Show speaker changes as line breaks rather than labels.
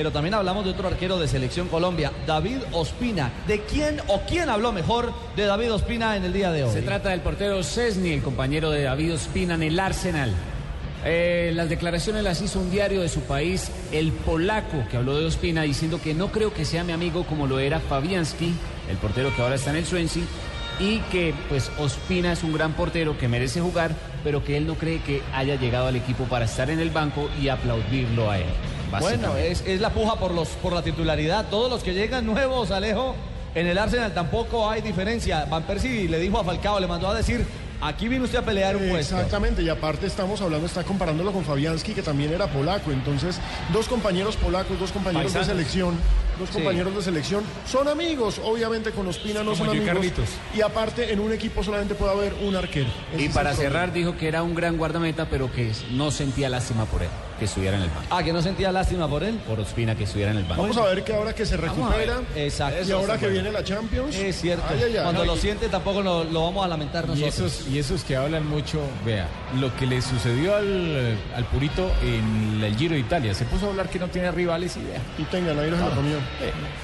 pero también hablamos de otro arquero de Selección Colombia, David Ospina. ¿De quién o quién habló mejor de David Ospina en el día de hoy?
Se trata del portero Cesny, el compañero de David Ospina en el Arsenal. Eh, las declaraciones las hizo un diario de su país, el polaco, que habló de Ospina, diciendo que no creo que sea mi amigo como lo era Fabianski, el portero que ahora está en el Swansea, y que pues Ospina es un gran portero que merece jugar, pero que él no cree que haya llegado al equipo para estar en el banco y aplaudirlo a él.
Bueno, es, es, la puja por, los, por la titularidad. Todos los que llegan nuevos, Alejo, en el Arsenal tampoco hay diferencia. Van Persie le dijo a Falcao, le mandó a decir, Aquí vino usted a pelear un puesto.
Exactamente, y aparte estamos hablando, está comparándolo con Fabianski, que también era polaco. Entonces, dos compañeros polacos, dos compañeros de selección, dos compañeros de selección, son amigos. Obviamente con Ospina no son amigos. Y aparte, en un equipo solamente puede haber un arquero.
y para cerrar, dijo que era un gran guardameta, pero que no sentía lástima por él, que estuviera en el banco.
Ah, que no sentía lástima por él.
Por Ospina, que estuviera en el banco.
Vamos a ver que ahora que se recupera.
Exacto.
Y ahora que viene la Champions.
Es cierto. Cuando lo siente, tampoco lo, lo, vamos a lamentar nosotros
y esos que hablan mucho, vea, lo que le sucedió al, al Purito en el Giro de Italia, se puso a hablar que no tiene rivales y vea.
Y tengan, ahí los lo comió. Hey.